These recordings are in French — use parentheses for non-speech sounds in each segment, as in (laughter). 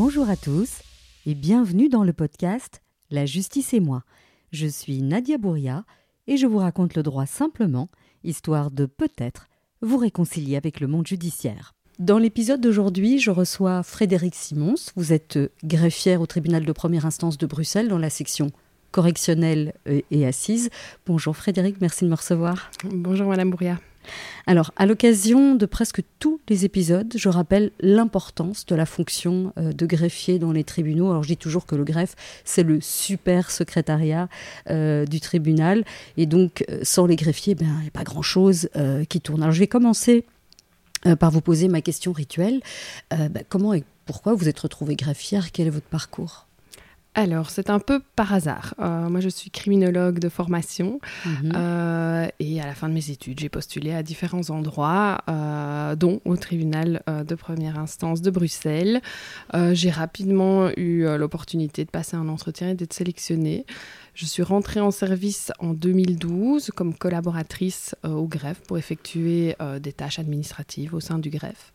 Bonjour à tous et bienvenue dans le podcast La justice et moi. Je suis Nadia Bouria et je vous raconte le droit simplement, histoire de peut-être vous réconcilier avec le monde judiciaire. Dans l'épisode d'aujourd'hui, je reçois Frédéric Simons. Vous êtes greffière au tribunal de première instance de Bruxelles dans la section correctionnelle et assise. Bonjour Frédéric, merci de me recevoir. Bonjour Madame Bouria. Alors, à l'occasion de presque tous les épisodes, je rappelle l'importance de la fonction euh, de greffier dans les tribunaux. Alors, je dis toujours que le greffe, c'est le super secrétariat euh, du tribunal. Et donc, euh, sans les greffiers, ben, il n'y a pas grand-chose qui tourne. Alors, je vais commencer par vous poser ma question rituelle. Ben, comment et pourquoi vous êtes retrouvée greffière? Quel est votre parcours? Alors, c'est un peu par hasard. Euh, moi, je suis criminologue de formation mhm. euh, et à la fin de mes études, j'ai postulé à différents endroits, euh, dont au tribunal de première instance de Bruxelles. j'ai rapidement eu l'opportunité de passer un entretien et d'être sélectionnée. Je suis rentrée en service en 2012 comme collaboratrice au greffe pour effectuer des tâches administratives au sein du greffe.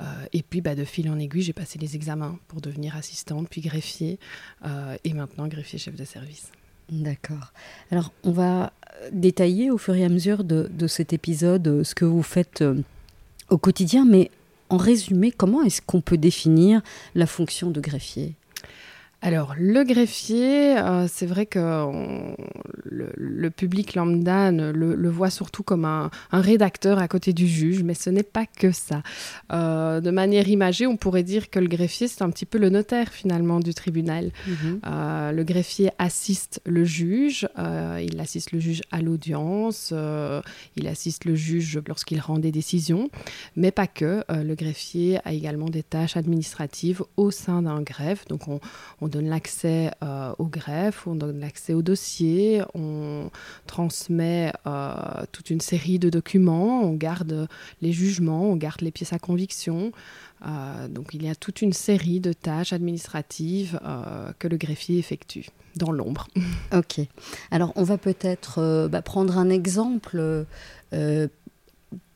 Euh, et puis, bah, de fil en aiguille, j'ai passé les examens pour devenir assistante, puis greffier, euh, et maintenant greffier chef de service. D'accord. Alors, on va détailler au fur et à mesure de, cet épisode euh, ce que vous faites au quotidien, mais en résumé, comment est-ce qu'on peut définir la fonction de greffier? Alors, le greffier, euh, c'est vrai que le, public lambda le, voit surtout comme un, rédacteur à côté du juge, mais ce n'est pas que ça. Euh, de manière imagée, on pourrait dire que le greffier, c'est un petit peu le notaire finalement du tribunal. Mhm. Euh, le greffier assiste le juge, il assiste le juge à l'audience, il assiste le juge lorsqu'il rend des décisions, mais pas que. le greffier a également des tâches administratives au sein d'un greffe, donc on donne l'accès euh, au greffe, on donne l'accès au dossier, on transmet euh, toute une série de documents, on garde les jugements, on garde les pièces à conviction. Euh, donc il y a toute une série de tâches administratives que le greffier effectue dans l'ombre. Ok. Alors on va peut-être bah, prendre un exemple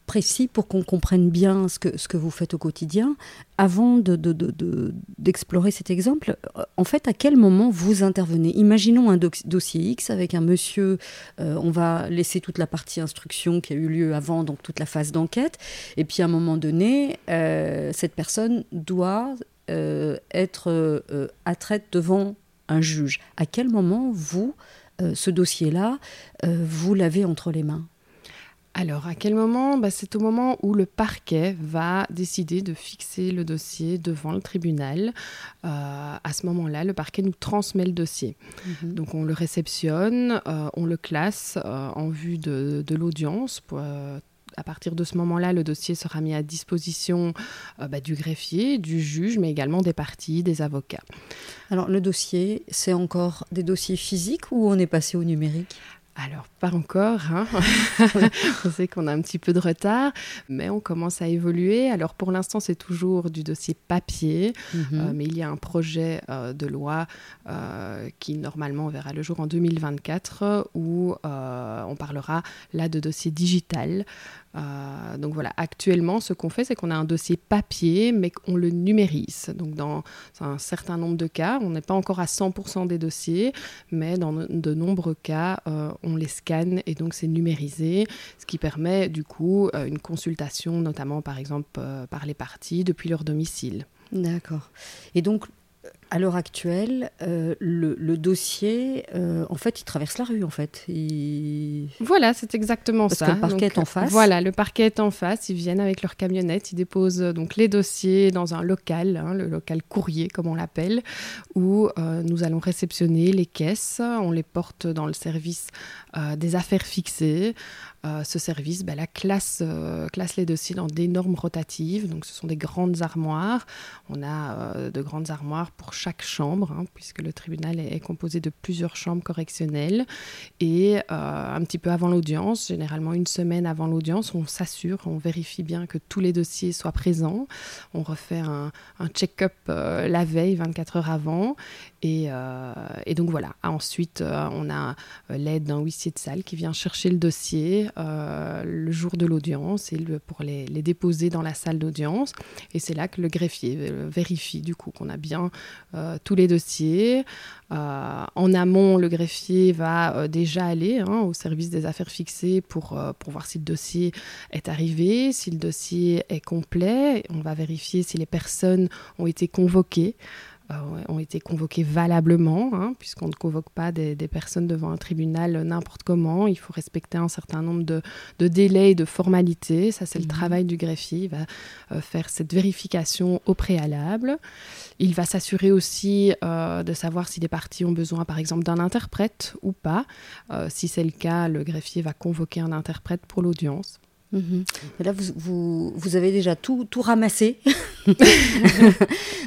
précis pour qu'on comprenne bien ce que, ce que vous faites au quotidien. Avant d'explorer de, cet exemple, euh, en fait, à quel moment vous intervenez? Imaginons un dossier X avec un monsieur, euh, on va laisser toute la partie instruction qui a eu lieu avant, donc toute la phase d'enquête, et puis à un moment donné, euh, cette personne doit être attraite devant un juge. À quel moment vous, ce dossier-là, vous l'avez entre les mains? Alors, à quel moment? Bah, C'est au moment où le parquet va décider de fixer le dossier devant le tribunal. Euh, à ce moment-là, le parquet nous transmet le dossier. Mhm. Donc, on le réceptionne, euh, on le classe euh, en vue de, l'audience. à partir de ce moment-là, le dossier sera mis à disposition bah, du greffier, du juge, mais également des parties, des avocats. Alors, le dossier, c'est encore des dossiers physiques ou on est passé au numérique? Alors, pas encore. Hein. (laughs) on sait qu'on a un petit peu de retard, mais on commence à évoluer. Alors, pour l'instant, c'est toujours du dossier papier, mhm. euh, mais il y a un projet euh, de loi euh, qui, normalement, verra le jour en 2024, où on parlera là de dossier digital. Euh, donc voilà, actuellement, ce qu'on fait, c'est qu'on a un dossier papier, mais qu'on le numérise. Donc dans un certain nombre de cas, on n'est pas encore à 100% des dossiers, mais dans de nombreux cas, euh, on les scanne et donc c'est numérisé, ce qui permet du coup euh, une consultation, notamment par exemple par les parties depuis leur domicile. D'accord. Et donc à l'heure actuelle, euh, le, dossier, euh, en fait, il traverse la rue, en fait. Voilà, c'est exactement ça. Parce que le parquet est en face. Voilà, le parquet est en face. Ils viennent avec leur camionnette, ils déposent euh, donc les dossiers dans un local, hein, le local courrier, comme on l'appelle, où nous allons réceptionner les caisses. On les porte dans le service des affaires fixées. Ce service, ben, la classe, classe les dossiers dans d'énormes rotatives. Donc, ce sont des grandes armoires. On a de grandes armoires pour chaque chambre, hein, puisque le tribunal est, composé de plusieurs chambres correctionnelles. Et un petit peu avant l'audience, généralement une semaine avant l'audience, on s'assure, on vérifie bien que tous les dossiers soient présents. On refait un, check-up la veille, 24 heures avant. Et donc voilà. Ensuite, on a l'aide d'un huissier de salle qui vient chercher le dossier le jour de l'audience et pour les, déposer dans la salle d'audience. Et c'est là que le greffier euh, vérifie du coup qu'on a bien euh, tous les dossiers. Euh, en amont, le greffier va déjà aller hein, au service des affaires fixées pour, pour voir si le dossier est arrivé, si le dossier est complet. On va vérifier si les personnes ont été convoquées. Euh, ont été convoqués valablement, hein, puisqu'on ne convoque pas des, personnes devant un tribunal n'importe comment. Il faut respecter un certain nombre de, délais et de formalités. Ça, c'est le mhm. travail du greffier. Il va euh, faire cette vérification au préalable. Il va s'assurer aussi euh, de savoir si les parties ont besoin, par exemple, d'un interprète ou pas. si c'est le cas, le greffier va convoquer un interprète pour l'audience. Mhm. Là, vous, vous, avez déjà tout, tout ramassé. (laughs)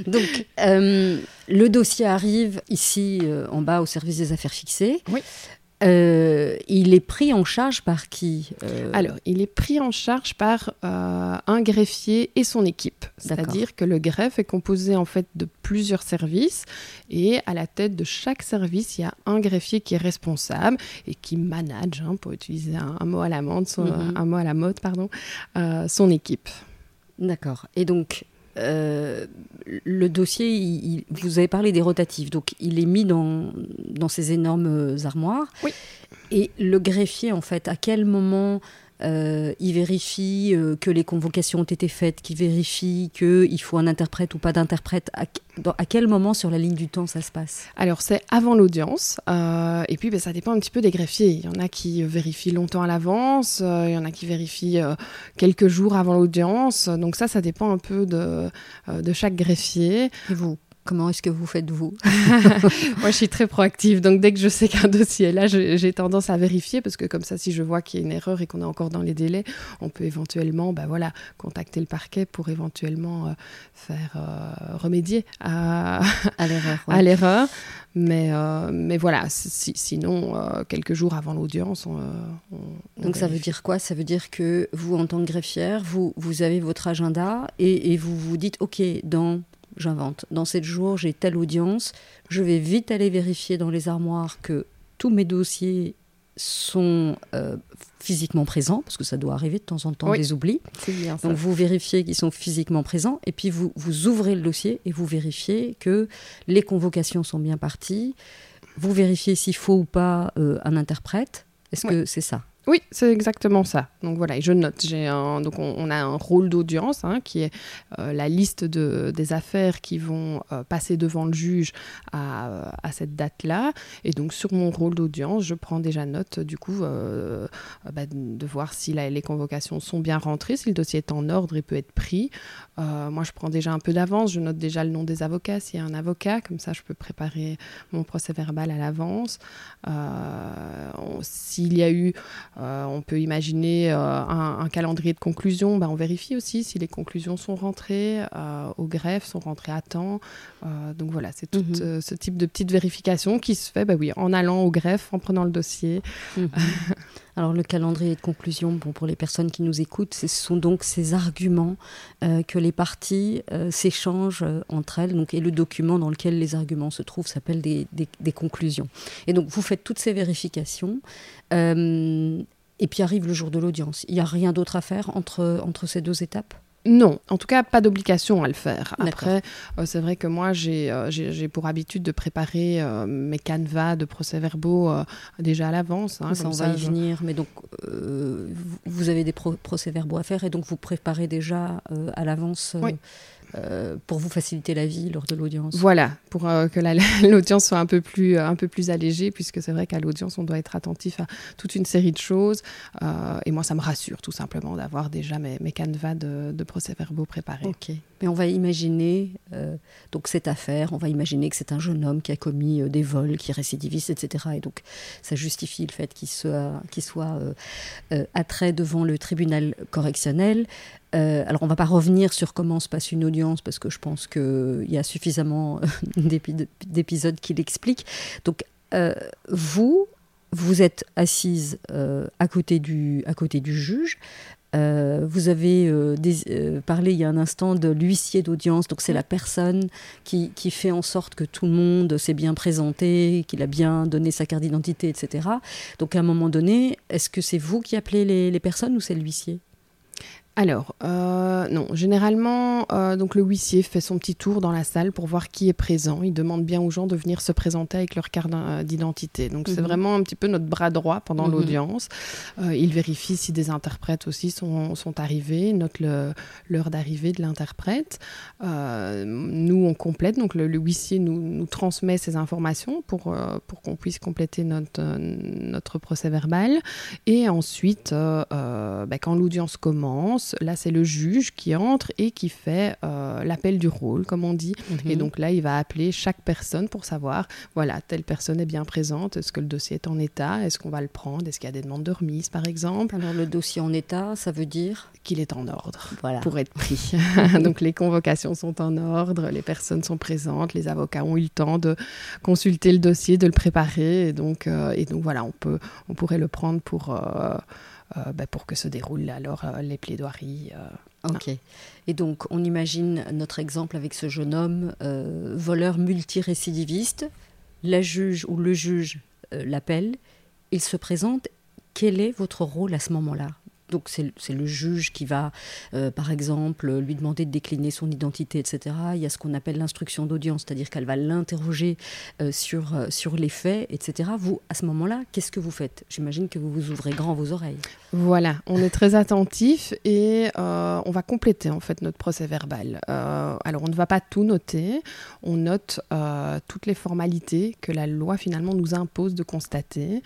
Donc, euh, le dossier arrive ici euh, en bas au service des affaires fixées. Oui. Euh, il est pris en charge par qui euh? Alors, il est pris en charge par euh, un greffier et son équipe. C'est-à-dire que le greffe est composé en fait de plusieurs services et à la tête de chaque service, il y a un greffier qui est responsable et qui manage, hein, pour utiliser un, mot à la mode, son, mhm. un mot à la mode, pardon, son équipe. D'accord. Et donc, euh, le dossier, vous avez parlé des rotatifs, donc il est mis dans, dans ces énormes armoires. Oui. Et le greffier, en fait, à quel moment euh, il vérifie euh, que les convocations ont été faites, qu'il vérifie qu'il faut un interprète ou pas d'interprète. À, quel moment sur la ligne du temps ça se passe? Alors c'est avant l'audience, euh, et puis ben, ça dépend un petit peu des greffiers. Il y en a qui vérifient longtemps à l'avance, il y en a qui vérifient quelques jours avant l'audience, donc ça, ça dépend un peu de, de chaque greffier. Et vous? Comment est-ce que vous faites vous (laughs) (laughs) Moi, je suis très proactive. Donc, dès que je sais qu'un dossier est là, j'ai tendance à vérifier parce que comme ça, si je vois qu'il y a une erreur et qu'on est encore dans les délais, on peut éventuellement, bah voilà, contacter le parquet pour éventuellement euh, faire euh, remédier à, à l'erreur. (laughs) Mais, euh, mais voilà, sinon, quelques jours avant l'audience, on, Donc, ça veut dire quoi? Ça veut dire que vous, en tant que greffière, vous, vous avez votre agenda et, et vous vous dites, OK, dans j'invente. Dans sept jours, j'ai telle audience. Je vais vite aller vérifier dans les armoires que tous mes dossiers sont euh, physiquement présents, parce que ça doit arriver de temps en temps des oublis. Donc vous vérifiez qu'ils sont physiquement présents, et puis vous, vous ouvrez le dossier et vous vérifiez que les convocations sont bien parties. Vous vérifiez s'il faut ou pas euh, un interprète. Est-ce que c'est ça? Oui, c'est exactement ça. Donc voilà, je note. J'ai un, donc on, a un rôle d'audience hein, qui est euh, la liste de, des affaires qui vont euh, passer devant le juge à, à cette date-là. Et donc sur mon rôle d'audience, je prends déjà note du coup euh, bah, de voir si les convocations sont bien rentrées, si le dossier est en ordre et peut être pris. moi, je prends déjà un peu d'avance. Je note déjà le nom des avocats s'il y a un avocat, comme ça je peux préparer mon procès verbal à l'avance. S'il y a eu euh, on peut imaginer euh, un, calendrier de conclusion. Ben, on vérifie aussi si les conclusions sont rentrées euh, au greffe, sont rentrées à temps. donc voilà, c'est tout mhm. ce type de petite vérification qui se fait ben oui, en allant au greffe, en prenant le dossier. Mhm. (laughs) Alors le calendrier de conclusion, bon, pour les personnes qui nous écoutent, ce sont donc ces arguments que les parties s'échangent entre elles. Donc, et le document dans lequel les arguments se trouvent s'appelle des, conclusions. Et donc vous faites toutes ces vérifications. Et puis arrive le jour de l'audience. Il n'y a rien d'autre à faire entre ces deux étapes? Non, en tout cas, pas d'obligation à le faire. Après, euh, c'est vrai que moi, j'ai euh, pour habitude de préparer euh, mes canevas de procès-verbaux déjà à l'avance. Hein, ça, on va y venir. Mais donc, vous avez des procès-verbaux à faire et donc vous préparez déjà à l'avance oui. Euh, pour vous faciliter la vie lors de l'audience. Voilà, pour euh, que (laughs) l'audience soit un peu plus, un peu plus allégée, puisque c'est vrai qu'à l'audience, on doit être attentif à toute une série de choses. Euh, et moi, ça me rassure tout simplement d'avoir déjà mes, mes canevas de, de procès-verbaux préparés. Ok. Mais on va imaginer euh, donc cette affaire, on va imaginer que c'est un jeune homme qui a commis euh, des vols, qui est récidiviste, etc. Et donc ça justifie le fait qu'il soit, euh, attrait devant le tribunal correctionnel. alors on ne va pas revenir sur comment se passe une audience parce que je pense qu'il y a suffisamment (laughs) d'épisodes qui l'expliquent. Donc vous, vous êtes assise à côté du juge. Euh, vous avez euh, euh, parlé il y a un instant de l'huissier d'audience, donc c'est la personne qui, fait en sorte que tout le monde s'est bien présenté, qu'il a bien donné sa carte d'identité, etc. Donc à un moment donné, est-ce que c'est vous qui appelez les personnes ou c'est l'huissier? Alors, euh, non, généralement, euh, donc le huissier fait son petit tour dans la salle pour voir qui est présent. Il demande bien aux gens de venir se présenter avec leur carte d'identité. Donc, c'est mhm. vraiment un petit peu notre bras droit pendant mhm. l'audience. Euh, il vérifie si des interprètes aussi sont, sont arrivés, note l'heure d'arrivée de l'interprète. nous, on complète, donc le, huissier nous, nous, transmet ces informations pour, pour qu'on puisse compléter notre, notre procès verbal. Et ensuite, bah, quand l'audience commence, là c'est le juge qui entre et qui fait euh, l'appel du rôle, comme on dit. Et mhm. donc là, il va appeler chaque personne pour savoir, voilà, telle personne est bien présente, est-ce que le dossier est en état, est-ce qu'on va le prendre, est-ce qu'il y a des demandes de remise, par exemple. Alors le dossier en état, ça veut dire qu'il est en ordre voilà. pour être pris. (laughs) (laughs) donc les convocations sont en ordre, les personnes sont présentes, les avocats ont eu le temps de consulter le dossier, de le préparer, et donc, euh, et donc voilà, on, peut, on pourrait le prendre pour... Euh, bah, pour que se déroulent alors euh, les plaidoiries. Euh, ok. Et donc, on imagine notre exemple avec ce jeune homme, voleur multirécidiviste. La juge ou le juge l'appelle, il se présente. Quel est votre rôle à ce moment-là? Donc c'est le juge qui va, euh, par exemple, lui demander de décliner son identité, etc. Il y a ce qu'on appelle l'instruction d'audience, c'est-à-dire qu'elle va l'interroger euh, sur, euh, sur les faits, etc. Vous, à ce moment-là, qu'est-ce que vous faites? J'imagine que vous vous ouvrez grand vos oreilles. Voilà, on est très attentif et on va compléter en fait notre procès verbal. alors on ne va pas tout noter, on note toutes les formalités que la loi finalement nous impose de constater.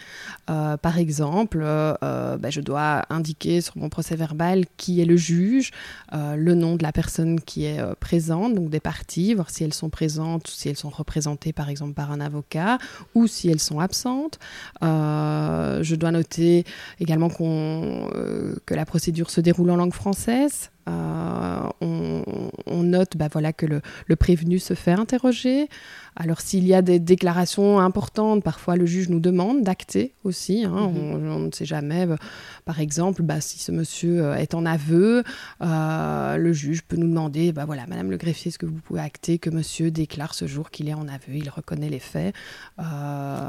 par exemple, bah, je dois indiquer sur mon procès verbal qui est le juge, euh, le nom de la personne qui est euh, présente, donc des parties, voir si elles sont présentes, si elles sont représentées par exemple par un avocat ou si elles sont absentes. Euh, je dois noter également que la procédure se déroule en langue française. Euh, on, note bah, voilà, que le, prévenu se fait interroger. Alors s'il y a des déclarations importantes, parfois le juge nous demande d'acter aussi. Hein. Mhm. on, ne sait jamais, bah, par exemple, bah, si ce monsieur euh, est en aveu, euh, le juge peut nous demander, bah, voilà, Madame le greffier, est-ce que vous pouvez acter que monsieur déclare ce jour qu'il est en aveu, il reconnaît les faits.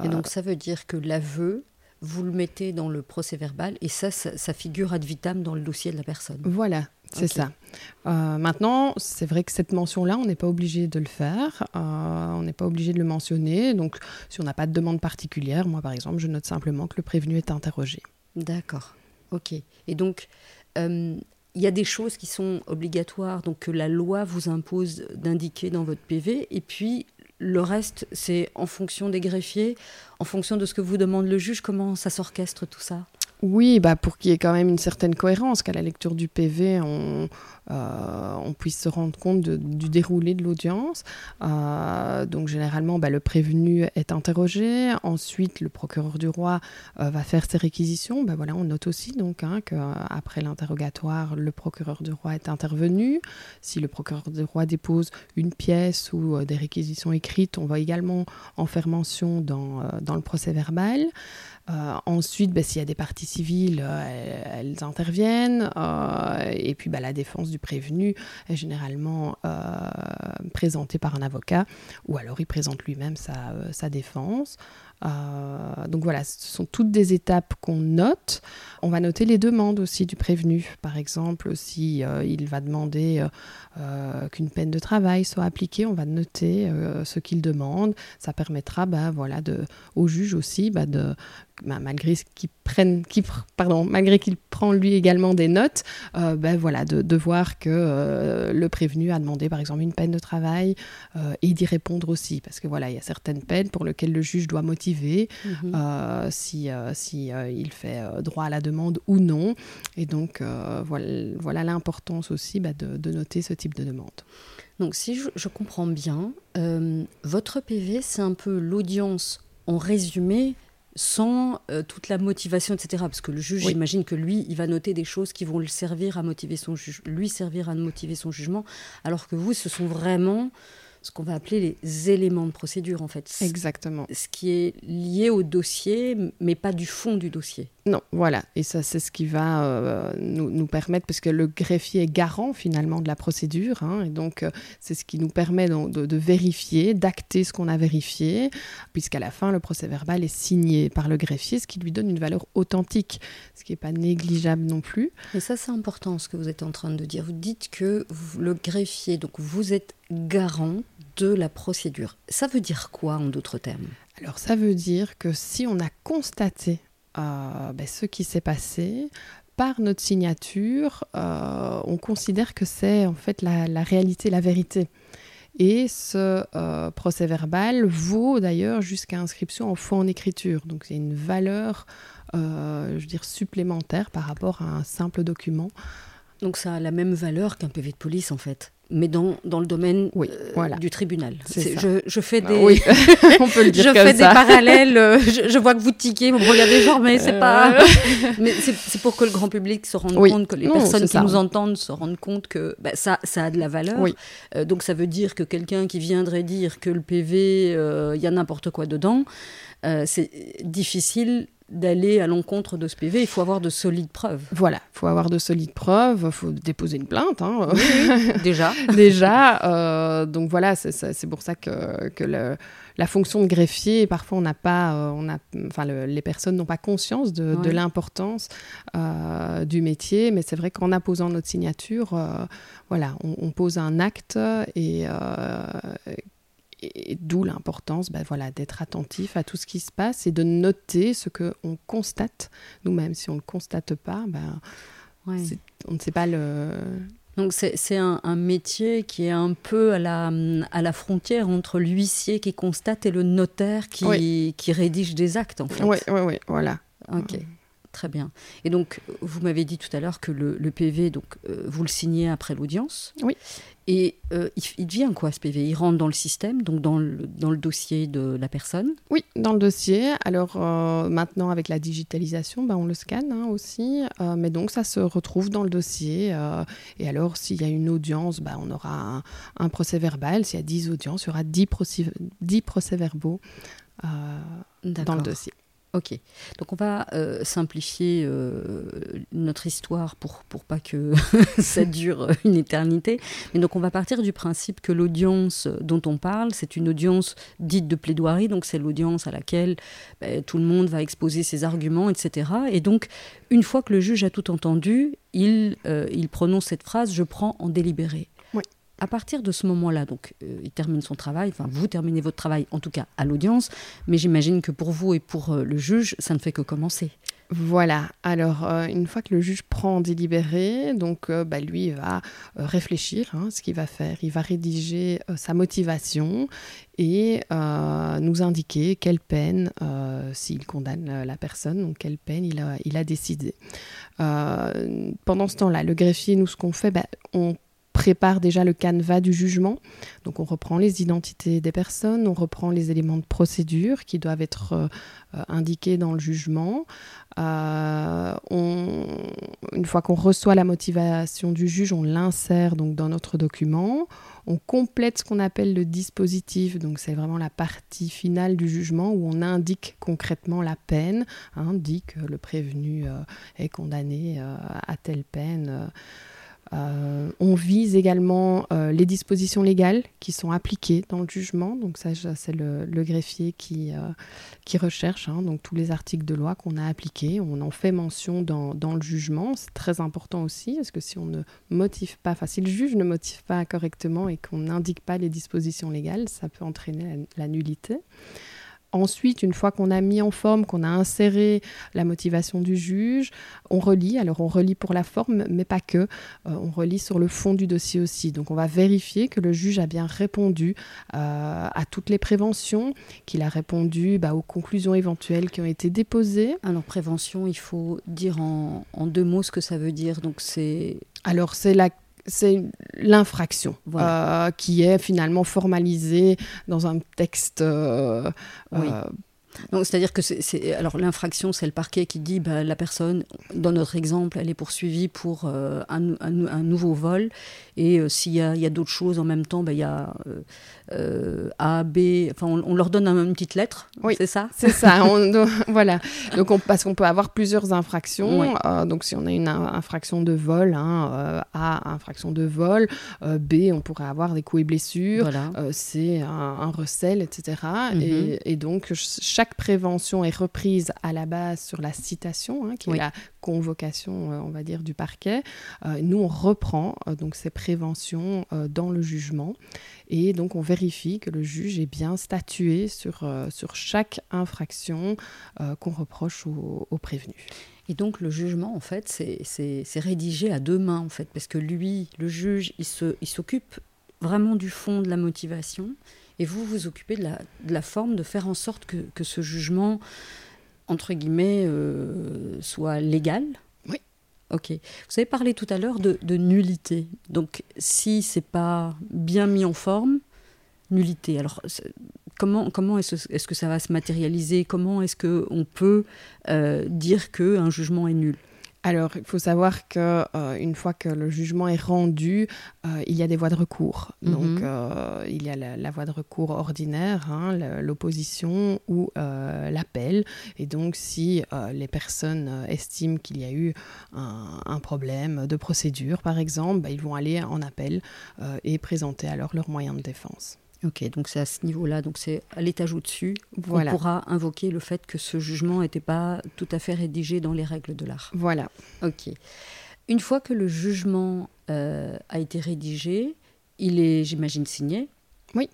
Et donc ça veut dire que l'aveu vous le mettez dans le procès verbal et ça, ça, figure ad vitam dans le dossier de la personne. Voilà, c'est ça. Euh, maintenant, c'est vrai que cette mention-là, on n'est pas obligé de le faire, euh, on n'est pas obligé de le mentionner. Donc, si on n'a pas de demande particulière, moi par exemple, je note simplement que le prévenu est interrogé. D'accord, ok. Et donc, euh, il y a des choses qui sont obligatoires, donc que la loi vous impose d'indiquer dans votre PV, et puis le reste, c'est en fonction des greffiers, en fonction de ce que vous demande le juge, comment ça s'orchestre tout ça? Oui, bah pour qu'il y ait quand même une certaine cohérence, qu'à la lecture du PV, on, euh, on puisse se rendre compte du déroulé de l'audience. Euh, donc généralement, bah, le prévenu est interrogé. Ensuite, le procureur du roi euh, va faire ses réquisitions. Bah, voilà, on note aussi donc hein, qu'après l'interrogatoire, le procureur du roi est intervenu. Si le procureur du roi dépose une pièce ou des réquisitions écrites, on va également en faire mention dans, dans le procès verbal. Euh, ensuite, bah, s'il y a des parties civiles, euh, elles, interviennent. Euh, et puis, bah, la défense du prévenu est généralement présentée par un avocat, ou alors il présente lui-même sa, sa défense. Donc voilà, ce sont toutes des étapes qu'on note. On va noter les demandes aussi du prévenu. Par exemple, si il va demander qu'une peine de travail soit appliquée, on va noter ce qu'il demande. Ça permettra bah, voilà, de, au juge aussi bah, de, bah, malgré qu'il prenne, pardon, malgré qu'il prend lui également des notes, euh, ben voilà, de, voir que euh, le prévenu a demandé par exemple une peine de travail euh, et d'y répondre aussi, parce que voilà, il y a certaines peines pour lesquelles le juge doit motiver mhm. si, si il fait droit à la demande ou non, et donc voilà, l'importance aussi bah, de, noter ce type de demande. Donc si je comprends bien, votre PV c'est un peu l'audience en résumé sans euh, toute la motivation, etc. Parce que le juge, j'imagine que lui, il va noter des choses qui vont le servir à motiver son lui servir à motiver son jugement, alors que vous, ce sont vraiment ce qu'on va appeler les éléments de procédure, en fait. Exactement. Ce qui est lié au dossier, mais pas du fond du dossier. Non, voilà. Et ça, c'est ce qui va euh, nous, permettre, parce que le greffier est garant finalement de la procédure. Hein, et donc, euh, c'est ce qui nous permet de, vérifier, d'acter ce qu'on a vérifié, puisqu'à la fin, le procès verbal est signé par le greffier, ce qui lui donne une valeur authentique, ce qui n'est pas négligeable non plus. Et ça, c'est important ce que vous êtes en train de dire. Vous dites que le greffier, donc vous êtes garant de la procédure. Ça veut dire quoi en d'autres termes? Alors, ça veut dire que si on a constaté ben, ce qui s'est passé, par notre signature, euh, on considère que c'est en fait la, réalité, la vérité. Et ce euh, procès verbal vaut d'ailleurs jusqu'à inscription en fond en écriture. Donc c'est une valeur, je veux supplémentaire par rapport à un simple document. Donc ça a la même valeur qu'un PV de police en fait mais dans, dans le domaine euh, du tribunal. Je, je, fais ah des, (laughs) on peut le dire je fais des parallèles. Euh, (laughs) je, vois que vous tiquez, vous me regardez genre, mais c'est pas. Euh. (laughs) mais c'est pour que le grand public se rende compte, que les personnes qui nous entendent se rendent compte que bah, ça, ça a de la valeur. donc ça veut dire que quelqu'un qui viendrait dire que le PV, il y a n'importe quoi dedans, c'est difficile d'aller à l'encontre de ce PV, il faut avoir de solides preuves. Voilà, il faut avoir de solides preuves, il faut déposer une plainte. Hein. (laughs) déjà. déjà. Euh, donc voilà, c'est pour ça que, que le, la fonction de greffier, parfois on n'a pas, euh, on a, enfin les personnes n'ont pas conscience de, de l'importance euh, du métier, mais c'est vrai qu'en apposant notre signature, voilà, on, on, pose un acte et et, d'où l'importance ben voilà, d'être attentif à tout ce qui se passe et de noter ce qu'on constate nous-mêmes. Si on ne le constate pas, ben, on ne sait pas le... Donc c'est un, un, métier qui est un peu à la, à la frontière entre l'huissier qui constate et le notaire qui, qui rédige des actes en fait. Oui, oui, oui, voilà. Ok. Très bien. Et donc, vous m'avez dit tout à l'heure que le, PV, donc, euh, vous le signez après l'audience. Oui. Et euh, il, devient quoi ce PV Il rentre dans le système, donc dans le, dans le dossier de la personne? Oui, dans le dossier. Alors euh, maintenant, avec la digitalisation, ben, on le scanne hein, aussi. mais donc, ça se retrouve dans le dossier. et alors, s'il y a une audience, ben, on aura un, procès verbal. S'il y a 10 audiences, il y aura 10 procès, 10 procès verbaux dans le dossier. Ok, donc on va euh, simplifier euh, notre histoire pour, pas que (laughs) ça dure une éternité. Mais donc on va partir du principe que l'audience dont on parle, c'est une audience dite de plaidoirie, donc c'est l'audience à laquelle ben, tout le monde va exposer ses arguments, etc. Et donc une fois que le juge a tout entendu, il, euh, il prononce cette phrase, je prends en délibéré à partir de ce moment-là, donc euh, il termine son travail, vous terminez votre travail en tout cas à l'audience, mais j'imagine que pour vous et pour euh, le juge, ça ne fait que commencer. Voilà, alors euh, une fois que le juge prend délibéré, donc bah, lui va réfléchir hein, ce qu'il va faire. Il va rédiger sa motivation et nous indiquer quelle peine, s'il condamne la personne, donc quelle peine il a, il a décidé. pendant ce temps-là, le greffier, nous ce qu'on fait, bah, on prépare déjà le canevas du jugement. Donc on reprend les identités des personnes, on reprend les éléments de procédure qui doivent être euh, euh, indiqués dans le jugement. Euh, une fois qu'on reçoit la motivation du juge, on l'insère donc dans notre document. On complète ce qu'on appelle le dispositif, donc c'est vraiment la partie finale du jugement où on indique concrètement la peine, hein, dit que le prévenu est condamné à telle peine. Euh, on vise également euh, les dispositions légales qui sont appliquées dans le jugement. Donc ça, c'est le, greffier qui, euh, recherche hein, donc tous les articles de loi qu'on a appliqués. On en fait mention dans, le jugement. C'est très important aussi parce que si on ne motive pas, enfin si le juge ne motive pas correctement et qu'on n'indique pas les dispositions légales, ça peut entraîner la, nullité. Ensuite, une fois qu'on a mis en forme, qu'on a inséré la motivation du juge, on relit. Alors on relit pour la forme, mais pas que. Euh, on relit sur le fond du dossier aussi. Donc on va vérifier que le juge a bien répondu euh, à toutes les préventions, qu'il a répondu bah, aux conclusions éventuelles qui ont été déposées. Alors prévention, il faut dire en, en deux mots ce que ça veut dire. Donc c'est alors c'est la c'est l'infraction euh, qui est finalement formalisée dans un texte. Euh, euh, c'est-à-dire que c'est, alors l'infraction, c'est le parquet qui dit bah, la personne, dans notre exemple, elle est poursuivie pour un, un, nouveau vol, et s'il y a, d'autres choses en même temps, bah, il y a euh, A, B, enfin on, leur donne une petite lettre, oui, c'est ça? C'est ça, (laughs) voilà. Donc on, parce qu'on peut avoir plusieurs infractions. Euh, donc si on a une infraction de vol, hein, euh, A, infraction de vol, B, on pourrait avoir des coups et blessures, C, un, recel, etc. Mhm. et, donc chaque prévention est reprise à la base sur la citation, hein, qui est la convocation, on va dire, du parquet. nous, on reprend donc ces préventions dans le jugement. Et donc, on vérifie que le juge est bien statué sur, euh, sur chaque infraction euh, qu'on reproche au, prévenu. Et donc, le jugement, en fait, c'est rédigé à deux mains, en fait, parce que lui, le juge, il s'occupe vraiment du fond de la motivation, et vous vous occupez de la, de la forme, de faire en sorte que, que ce jugement, entre guillemets, euh, soit légal, Ok. Vous avez parlé tout à l'heure de, nullité. Donc, si c'est pas bien mis en forme, nullité. Alors, comment, comment est-ce que ça va se matérialiser? Comment est-ce qu'on peut euh, dire qu'un jugement est nul? Alors, il faut savoir que euh, une fois que le jugement est rendu, euh, il y a des voies de recours. Mhm. Donc, euh, il y a la, voie de recours ordinaire, hein, l'opposition ou l'appel. Et donc, si les personnes estiment qu'il y a eu un, problème de procédure, par exemple, bah, ils vont aller en appel et présenter alors leurs moyens de défense. Ok, donc c'est à ce niveau-là, donc c'est à l'étage au-dessus, on pourra invoquer le fait que ce jugement n'était pas tout à fait rédigé dans les règles de l'art. Voilà. Ok. Une fois que le jugement euh, a été rédigé, il est, j'imagine, signé. Oui.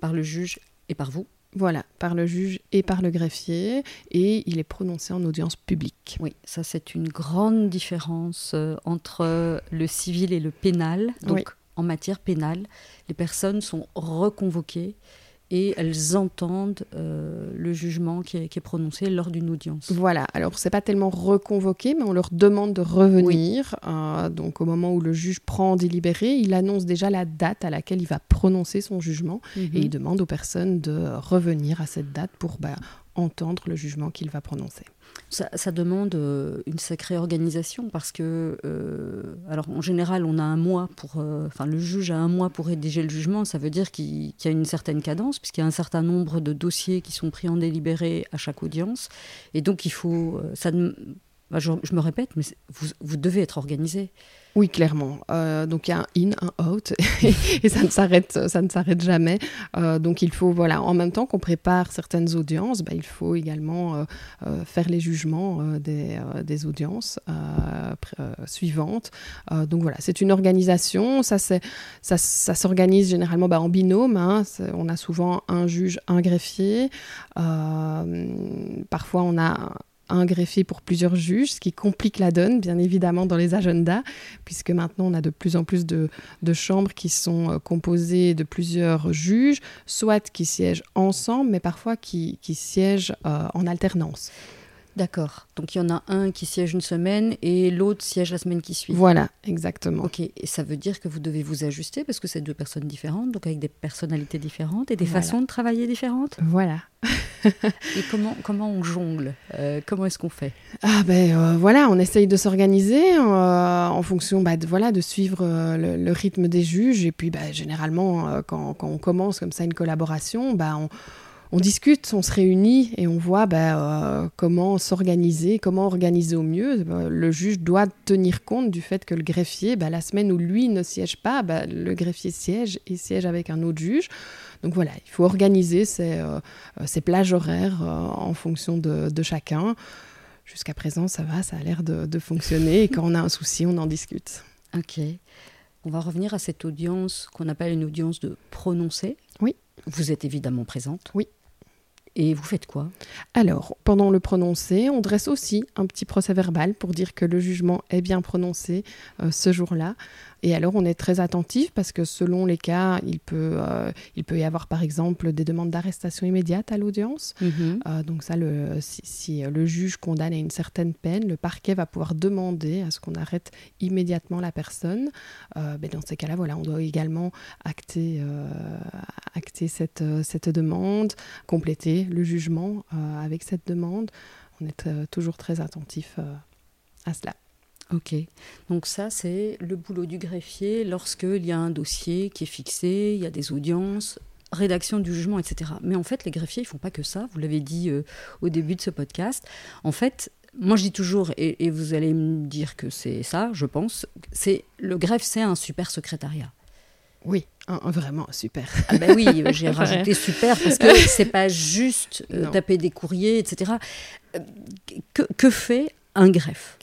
Par le juge et par vous. Voilà, par le juge et par le greffier, et il est prononcé en audience publique. Oui, ça c'est une grande différence euh, entre le civil et le pénal. Donc en matière pénale, les personnes sont reconvoquées et elles entendent euh, le jugement qui est, prononcé lors d'une audience. Voilà, alors c'est pas tellement reconvoqué, mais on leur demande de revenir. Euh, donc au moment où le juge prend en délibéré, il annonce déjà la date à laquelle il va prononcer son jugement et mhm. il demande aux personnes de revenir à cette date pour bah, entendre le jugement qu'il va prononcer. Ça, demande euh, une sacrée organisation parce que, euh, alors en général, on a un mois pour, euh, enfin le juge a un mois pour rédiger le jugement. Ça veut dire qu'il y a une certaine cadence puisqu'il y a un certain nombre de dossiers qui sont pris en délibéré à chaque audience, et donc il faut, ça, je, me répète, mais vous, vous devez être organisé. Oui, clairement. Euh, donc il y a un in, un out, (laughs) et ça ne s'arrête, ça ne s'arrête jamais. Euh, donc il faut, voilà, en même temps qu'on prépare certaines audiences, bah, il faut également euh, faire les jugements des, audiences suivantes. donc voilà, c'est une organisation. Ça s'organise généralement bah, en binôme. Hein. on a souvent un juge, un greffier. parfois on a un greffier pour plusieurs juges, ce qui complique la donne, bien évidemment, dans les agendas, puisque maintenant on a de plus en plus de, chambres qui sont euh, composées de plusieurs juges, soit qui siègent ensemble, mais parfois qui, siègent euh, en alternance. D'accord. Donc il y en a un qui siège une semaine et l'autre siège la semaine qui suit. Voilà, exactement. Ok. Et ça veut dire que vous devez vous ajuster parce que c'est deux personnes différentes, donc avec des personnalités différentes et des façons de travailler différentes. Voilà. (laughs) et comment, comment on jongle euh, Comment est-ce qu'on fait? Ah ben euh, voilà, on essaye de s'organiser euh, en fonction bah, de, voilà, de suivre le, rythme des juges. Et puis bah, généralement, quand, quand, on commence comme ça une collaboration, bah, on on discute, on se réunit et on voit bah, comment s'organiser, comment organiser au mieux. Le juge doit tenir compte du fait que le greffier, bah, la semaine où lui ne siège pas, bah, le greffier siège et siège avec un autre juge. Donc voilà, il faut organiser ces, euh, plages horaires euh, en fonction de, chacun. Jusqu'à présent, ça va, ça a l'air de, de fonctionner. Et quand on a un souci, on en discute. Ok. On va revenir à cette audience qu'on appelle une audience de prononcé. Oui. Vous êtes évidemment présente. Oui. Et vous faites quoi? Alors, pendant le prononcé, on dresse aussi un petit procès verbal pour dire que le jugement est bien prononcé euh, ce jour-là. Et alors, on est très attentif parce que selon les cas, il peut, euh, il peut y avoir par exemple des demandes d'arrestation immédiate à l'audience. Mhm. Euh, donc ça, le, si, si, le juge condamne à une certaine peine, le parquet va pouvoir demander à ce qu'on arrête immédiatement la personne. Dans ces cas-là, voilà, on doit également acter, acter cette, cette demande, compléter le jugement avec cette demande. On est toujours très attentif à cela. Ok, donc ça c'est le boulot du greffier lorsqu'il y a un dossier qui est fixé, il y a des audiences, rédaction du jugement, etc. Mais en fait, les greffiers, ils font pas que ça, vous l'avez dit euh, au début de ce podcast. En fait, moi je dis toujours, et, vous allez me dire que c'est ça, je pense, c'est le greffe, c'est un super secrétariat. Oui, un, vraiment super. Ah ben oui, (laughs) j'ai rajouté super parce que (laughs) c'est pas juste euh, taper des courriers, etc. Euh, que, que fait un greffe?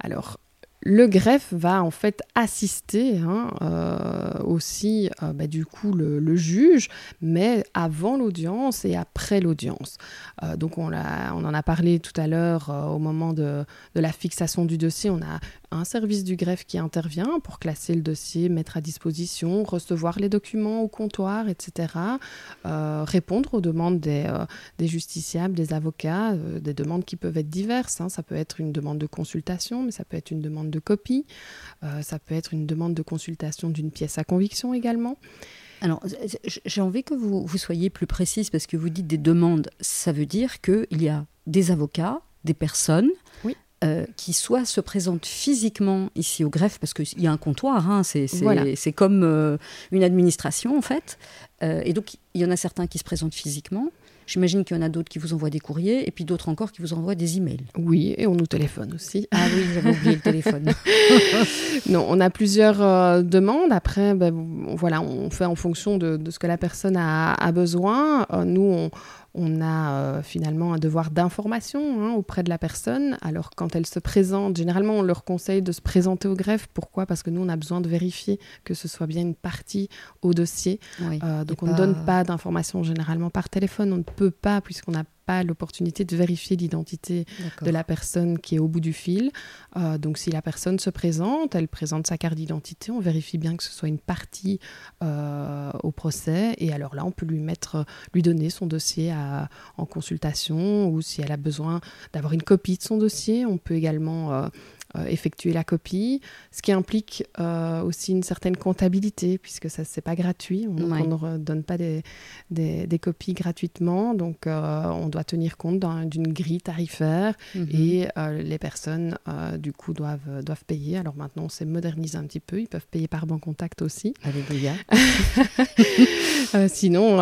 Alors, le greffe va en fait assister hein, euh, aussi euh, bah, du coup le, juge, mais avant l'audience et après l'audience. Euh, donc on, on, en a parlé tout à l'heure au moment de, de, la fixation du dossier. On a un service du greffe qui intervient pour classer le dossier, mettre à disposition, recevoir les documents au comptoir, etc. Euh, répondre aux demandes des, euh, des justiciables, des avocats, euh, des demandes qui peuvent être diverses. Hein. Ça peut être une demande de consultation, mais ça peut être une demande de copie, ça peut être une demande de consultation d'une pièce à conviction également. Alors, j'ai envie que vous, vous soyez plus précise parce que vous dites des demandes. Ça veut dire qu'il y a des avocats, des personnes oui. Euh, qui soit se présente physiquement ici au greffe, parce qu'il y a un comptoir, hein, c'est comme euh, une administration en fait. Euh, et donc il y en a certains qui se présentent physiquement. J'imagine qu'il y en a d'autres qui vous envoient des courriers et puis d'autres encore qui vous envoient des emails. Oui, et on nous téléphone aussi. Ah oui, j'avais oublié le téléphone. (laughs) non, on a plusieurs demandes. Après, ben, voilà, on fait en fonction de, ce que la personne a, a besoin. nous, on, on a euh, finalement un devoir d'information hein, auprès de la personne. Alors quand elle se présente, généralement on leur conseille de se présenter au greffe. Pourquoi? Parce que nous on a besoin de vérifier que ce soit bien une partie au dossier. Euh, donc on ne donne pas d'informations généralement par téléphone. On ne peut pas puisqu'on n'a pas l'opportunité de vérifier l'identité de la personne qui est au bout du fil. Euh, donc si la personne se présente, elle présente sa carte d'identité, on vérifie bien que ce soit une partie euh, au procès et alors là on peut lui mettre, lui donner son dossier en consultation ou si elle a besoin d'avoir une copie de son dossier, on peut également euh, effectuer la copie, ce qui implique euh, aussi une certaine comptabilité, puisque ça, c'est pas gratuit. On, ne donne pas des, des, copies gratuitement, donc euh, on doit tenir compte d'une grille tarifaire mhm. et les personnes, du coup, doivent, doivent payer. Alors maintenant, on s'est modernisé un petit peu, ils peuvent payer par banque contact aussi. Alléluia. (laughs) sinon,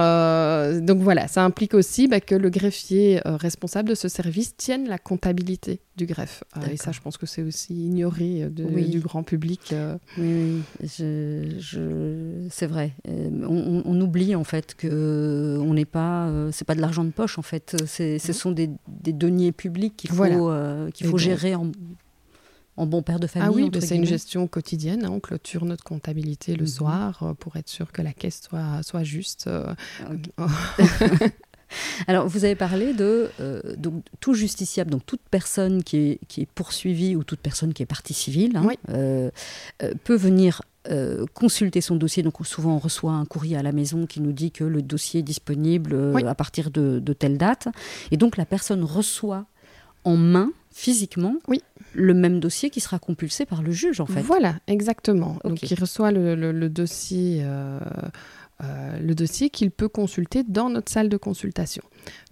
donc voilà, ça implique aussi bah, que le greffier responsable de ce service tienne la comptabilité du greffe. et ça, je pense que c'est aussi ignoré du grand public. Euh. Oui, je, c'est vrai. Euh, on, oublie en fait que on n'est pas, euh, c'est pas de l'argent de poche en fait. Ce sont des, deniers publics qu'il faut, qu'il faut gérer en, en bon père de famille. Ah oui, c'est une gestion quotidienne. Hein. On clôture notre comptabilité le mhm. soir pour être sûr que la caisse soit, soit juste. (laughs) Alors, vous avez parlé de euh, donc, tout justiciable, donc toute personne qui est, qui est poursuivie ou toute personne qui est partie civile hein, euh, euh, peut venir consulter son dossier. Donc, souvent, on reçoit un courrier à la maison qui nous dit que le dossier est disponible à partir de, telle date. Et donc, la personne reçoit en main physiquement oui. le même dossier qui sera compulsé par le juge en fait. Voilà, exactement. Donc il reçoit le, le dossier euh, le dossier qu'il peut consulter dans notre salle de consultation.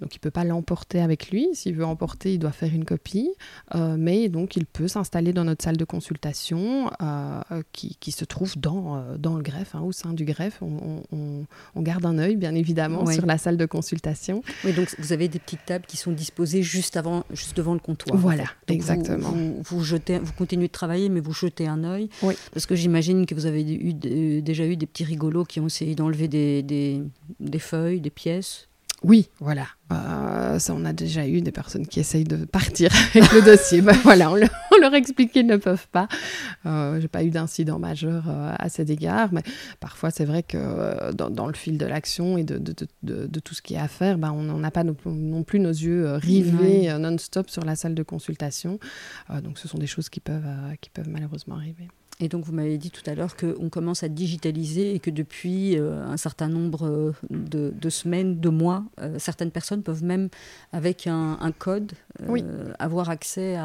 Donc il ne peut pas l'emporter avec lui. S'il veut emporter, il doit faire une copie. Euh, mais donc il peut s'installer dans notre salle de consultation euh, qui, se trouve dans, dans le greffe, hein, au sein du greffe. On, garde un œil, bien évidemment, sur la salle de consultation. Oui, donc vous avez des petites tables qui sont disposées juste, avant, juste devant le comptoir. Voilà, exactement. Vous, jetez, vous continuez de travailler, mais vous jetez un œil. Parce que j'imagine que vous avez eu, déjà eu des petits rigolos qui ont essayé d'enlever des, des, feuilles, des pièces oui, voilà. Euh, ça, on a déjà eu des personnes qui essayent de partir (laughs) avec le dossier. Ben voilà, on, leur expliquer, ils ne peuvent pas. Euh, J'ai pas eu d'incident majeur euh, à cet égard, mais parfois c'est vrai que euh, dans, le fil de l'action et de, de, de, tout ce qui est à faire, ben, on n'a pas non, plus nos yeux euh, rivés non-stop sur la salle de consultation. donc ce sont des choses qui peuvent, qui peuvent malheureusement arriver. Et donc, vous m'avez dit tout à l'heure qu'on commence à digitaliser et que depuis euh, un certain nombre euh, de, semaines, de mois, euh, certaines personnes peuvent même, avec un, code, avoir accès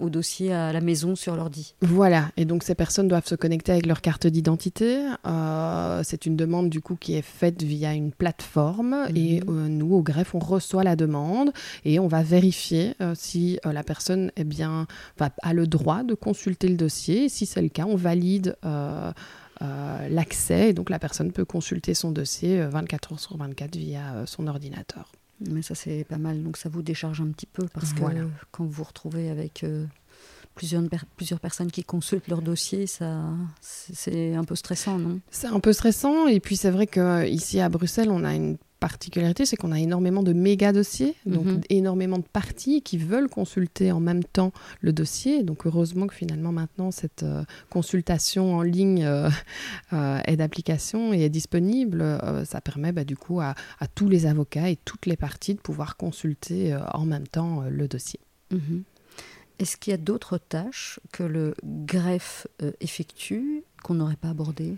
au dossier à la maison sur l'ordi. Voilà. Et donc, ces personnes doivent se connecter avec leur carte d'identité. C'est une demande, du coup, qui est faite via une plateforme. Mhm. Et nous, au greffe, on reçoit la demande et on va vérifier si la personne est bien, a le droit de consulter le dossier. si c'est le cas, on valide euh, euh, l'accès. Et donc la personne peut consulter son dossier 24 euh, heures sur 24 via son ordinateur. Mais ça c'est pas mal, donc ça vous décharge un petit peu parce que quand vous vous retrouvez avec plusieurs, plusieurs personnes qui consultent leur dossier, ça, c'est un peu stressant, non? C'est un peu stressant, et puis c'est vrai qu'ici à Bruxelles, on a une particularité, c'est qu'on a énormément de méga dossiers, donc mhm. énormément de parties qui veulent consulter en même temps le dossier. Donc heureusement que finalement maintenant cette euh, consultation en ligne euh, (laughs) euh, est d'application et est disponible. ça permet bah, du coup à, tous les avocats et toutes les parties de pouvoir consulter en même temps le dossier. Mhm. Est-ce qu'il y a d'autres tâches que le greffe effectue qu'on n'aurait pas abordées?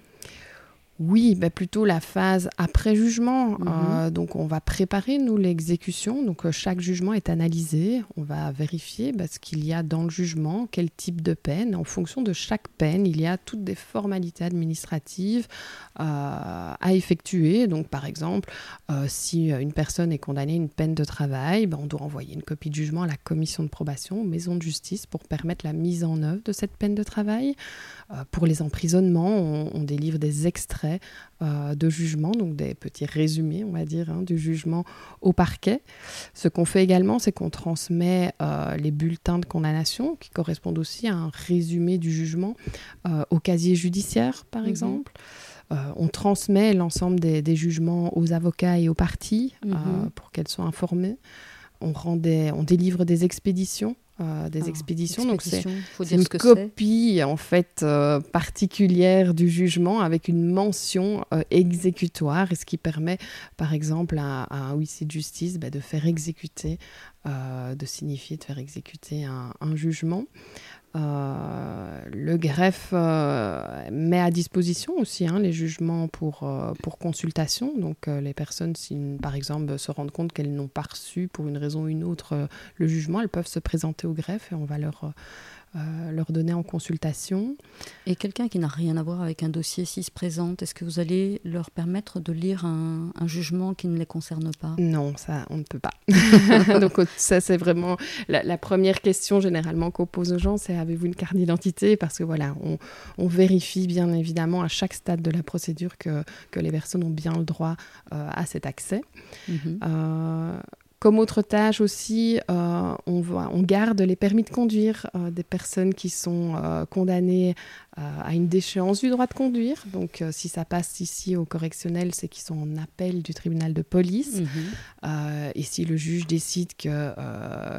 Oui, bah plutôt la phase après jugement. Mhm. Euh, donc, on va préparer, nous, l'exécution. Donc, euh, chaque jugement est analysé. On va vérifier bah, ce qu'il y a dans le jugement, quel type de peine. En fonction de chaque peine, il y a toutes des formalités administratives euh, à effectuer. Donc, par exemple, si une personne est condamnée à une peine de travail, bah, on doit envoyer une copie de jugement à la commission de probation, aux maisons de justice, pour permettre la mise en œuvre de cette peine de travail. pour les emprisonnements, on délivre des extraits euh, de jugement, donc des petits résumés, on va dire, hein, du jugement au parquet. Ce qu'on fait également, c'est qu'on transmet euh, les bulletins de condamnation, qui correspondent aussi à un résumé du jugement, euh, au casier judiciaire, par mhm. exemple. on transmet l'ensemble des, jugements aux avocats et aux parties mhm. pour qu'elles soient informées. On, rend on délivre des expéditions euh, des ah, expéditions. Donc c'est une copie en fait euh, particulière du jugement avec une mention euh, exécutoire et ce qui permet par exemple à, un huissier de justice bah, de faire exécuter, de signifier de faire exécuter un, un jugement. Euh, le greffe euh, met à disposition aussi hein, les jugements pour, euh, pour consultation. Donc les personnes, par exemple se rendent compte qu'elles n'ont pas reçu pour une raison ou une autre le jugement, elles peuvent se présenter au greffe et on va leur euh, leur donner en consultation. Et quelqu'un qui n'a rien à voir avec un dossier, s'il se présente, est-ce que vous allez leur permettre de lire un, jugement qui ne les concerne pas? Non, ça, on ne peut pas. (laughs) Donc ça, c'est vraiment la, première question généralement qu'on pose aux gens, c'est avez-vous une carte d'identité? Parce que voilà, on, vérifie bien évidemment à chaque stade de la procédure que, que les personnes ont bien le droit euh, à cet accès. Mhm. Euh, comme autre tâche aussi, euh, on, on, garde les permis de conduire euh, des personnes qui sont euh, condamnées à une déchéance du droit de conduire. Donc, si ça passe ici au correctionnel, c'est qu'ils sont en appel du tribunal de police. Mhm. Et si le juge décide que,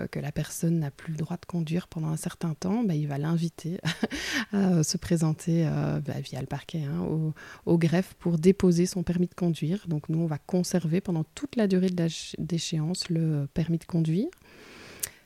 que la personne n'a plus le droit de conduire pendant un certain temps, bah, il va l'inviter à (laughs) se présenter bah, via le parquet hein, au, au, greffe pour déposer son permis de conduire. Donc, nous, on va conserver pendant toute la durée de d'échéance le permis de conduire.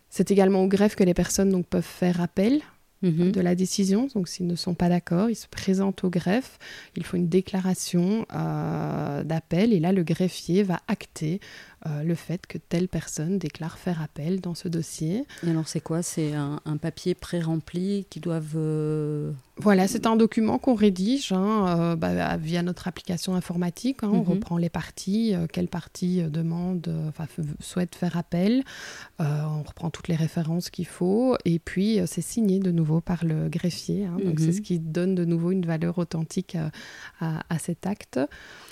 C'est également au greffe que les personnes donc, peuvent faire appel Mhm. de la décision. Donc, s'ils ne sont pas d'accord, ils se présentent au greffe. Il faut une déclaration euh, d'appel et là, le greffier va acter euh, le fait que telle personne déclare faire appel dans ce dossier. Et alors c'est quoi? C'est un, papier pré-rempli qui doivent... Euh, voilà, c'est un document qu'on rédige hein, euh, bah, via notre application informatique. Hein. On mhm. reprend les parties, quelle partie demande, enfin souhaite faire appel. on reprend toutes les références qu'il faut. Et puis c'est signé de nouveau par le greffier. Hein. Donc c'est mhm. ce qui donne de nouveau une valeur authentique à, cet acte.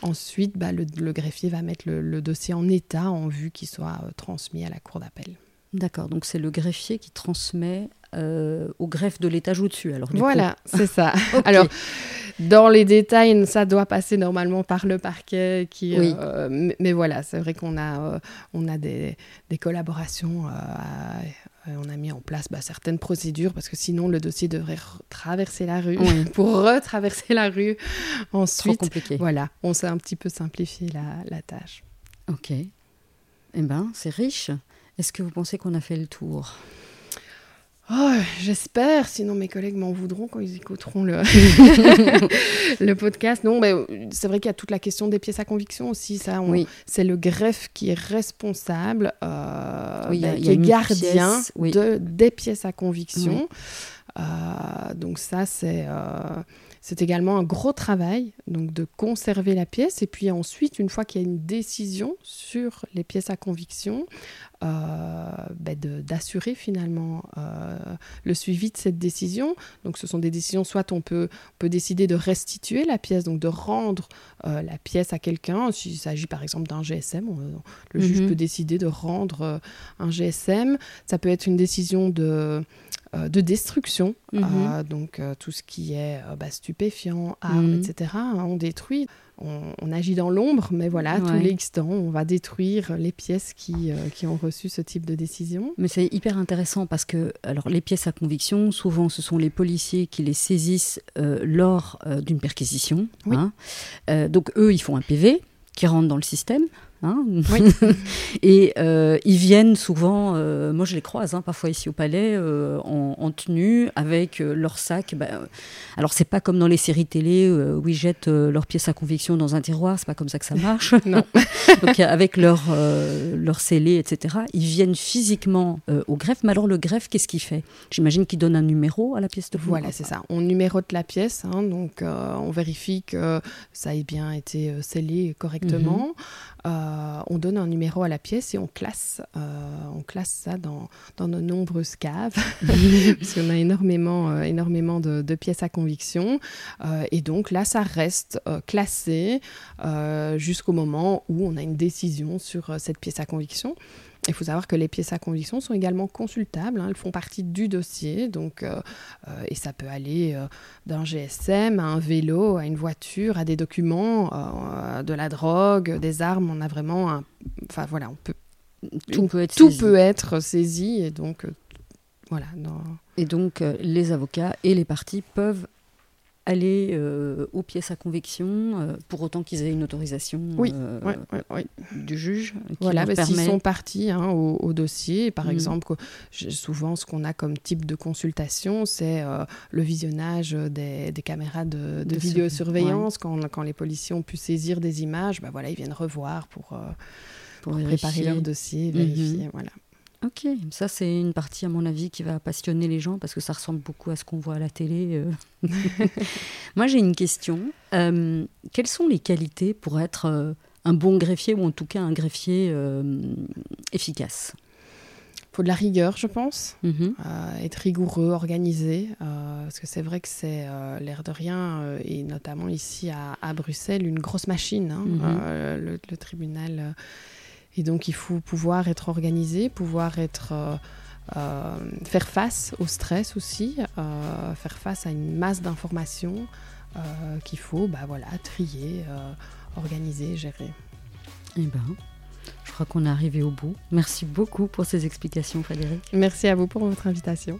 Ensuite, bah, le, greffier va mettre le dossier en état en vue qu'il soit euh, transmis à la cour d'appel. D'accord, donc c'est le greffier qui transmet euh, au greffe de l'étage au-dessus. Alors voilà, c'est ça. (laughs) Alors dans les détails, ça doit passer normalement par le parquet. Qui, euh, mais, voilà, c'est vrai qu'on a, on a des, des collaborations on a mis en place bah, certaines procédures parce que sinon le dossier devrait traverser la rue (laughs) pour retraverser la rue ensuite. Trop compliqué. Voilà, on s'est un petit peu simplifié la, la tâche. Ok. Eh bien, c'est riche. Est-ce que vous pensez qu'on a fait le tour? Oh, j'espère, sinon mes collègues m'en voudront quand ils écouteront le, (laughs) le podcast. Non, mais c'est vrai qu'il y a toute la question des pièces à conviction aussi. Ça, oui. c'est le greffe qui est responsable, euh, oui, ben, qui est gardien de, des pièces à conviction. Euh, donc ça, c'est euh, c'est également un gros travail donc de conserver la pièce et puis ensuite, une fois qu'il y a une décision sur les pièces à conviction, euh, ben d'assurer finalement euh, le suivi de cette décision. Donc ce sont des décisions, soit on peut, peut décider de restituer la pièce, donc de rendre euh, la pièce à quelqu'un. S'il s'agit par exemple d'un GSM, le juge mhm. peut décider de rendre un GSM. Ça peut être une décision de de destruction, mhm. euh, donc euh, tout ce qui est bah, stupéfiant, armes, mhm. etc. Hein, on détruit, on, agit dans l'ombre, mais voilà, tous les X temps, on va détruire les pièces qui, qui ont reçu ce type de décision. Mais c'est hyper intéressant parce que alors les pièces à conviction, souvent ce sont les policiers qui les saisissent lors d'une perquisition. Hein. donc eux, ils font un PV qui rentre dans le système. Hein (laughs) et euh, ils viennent souvent, euh, moi je les croise hein, parfois ici au palais, euh, en, tenue, avec leur sac. Bah, alors c'est pas comme dans les séries télé où ils jettent leurs pièces à conviction dans un tiroir, c'est pas comme ça que ça marche. (laughs) (laughs) Donc avec leur, leur scellé, etc. Ils viennent physiquement au greffe. Mais alors le greffe, qu'est-ce qu'il fait? J'imagine qu'il donne un numéro à la pièce de Voilà, c'est ça. On numérote la pièce, hein, donc on vérifie que ça ait bien été scellé correctement. Mhm. Euh, on donne un numéro à la pièce et on classe, euh, on classe ça dans, dans nos nombreuses caves, (laughs) parce qu'on a énormément, euh, énormément de, pièces à conviction. et donc là, ça reste classé jusqu'au moment où on a une décision sur cette pièce à conviction. Il faut savoir que les pièces à conviction sont également consultables, hein. elles font partie du dossier, donc, euh, euh, et ça peut aller euh, d'un GSM à un vélo, à une voiture, à des documents, de la drogue, des armes. On a vraiment un. Enfin voilà, on peut. Tout, peut, être tout peut être saisi et donc voilà. Et donc les avocats et les parties peuvent aller euh, aux pièces à conviction, euh, pour autant qu'ils aient une autorisation euh, du juge. Voilà, bah, s'ils sont partis hein, au, dossier, par mm. exemple, souvent ce qu'on a comme type de consultation, c'est le visionnage des, caméras de, vidéosurveillance. Quand, quand, les policiers ont pu saisir des images, bah, voilà, ils viennent revoir pour, pour, préparer leur dossier, vérifier. Mm-hmm. Voilà. Ok, ça c'est une partie à mon avis qui va passionner les gens parce que ça ressemble beaucoup à ce qu'on voit à la télé. Euh. (laughs) Moi j'ai une question. Euh, quelles sont les qualités pour être euh, un bon greffier ou en tout cas un greffier efficace? Il faut de la rigueur, je pense. Mhm. être rigoureux, organisé. parce que c'est vrai que c'est l'air de rien, et notamment ici à, Bruxelles, une grosse machine. Hein, mhm. le, tribunal et donc il faut pouvoir être organisé, pouvoir être... Euh, euh, faire face au stress aussi, euh, faire face à une masse d'informations qu'il faut bah, voilà, trier, organiser, gérer. Eh ben, je crois qu'on est arrivé au bout. Merci beaucoup pour ces explications, Frédéric. Merci à vous pour votre invitation.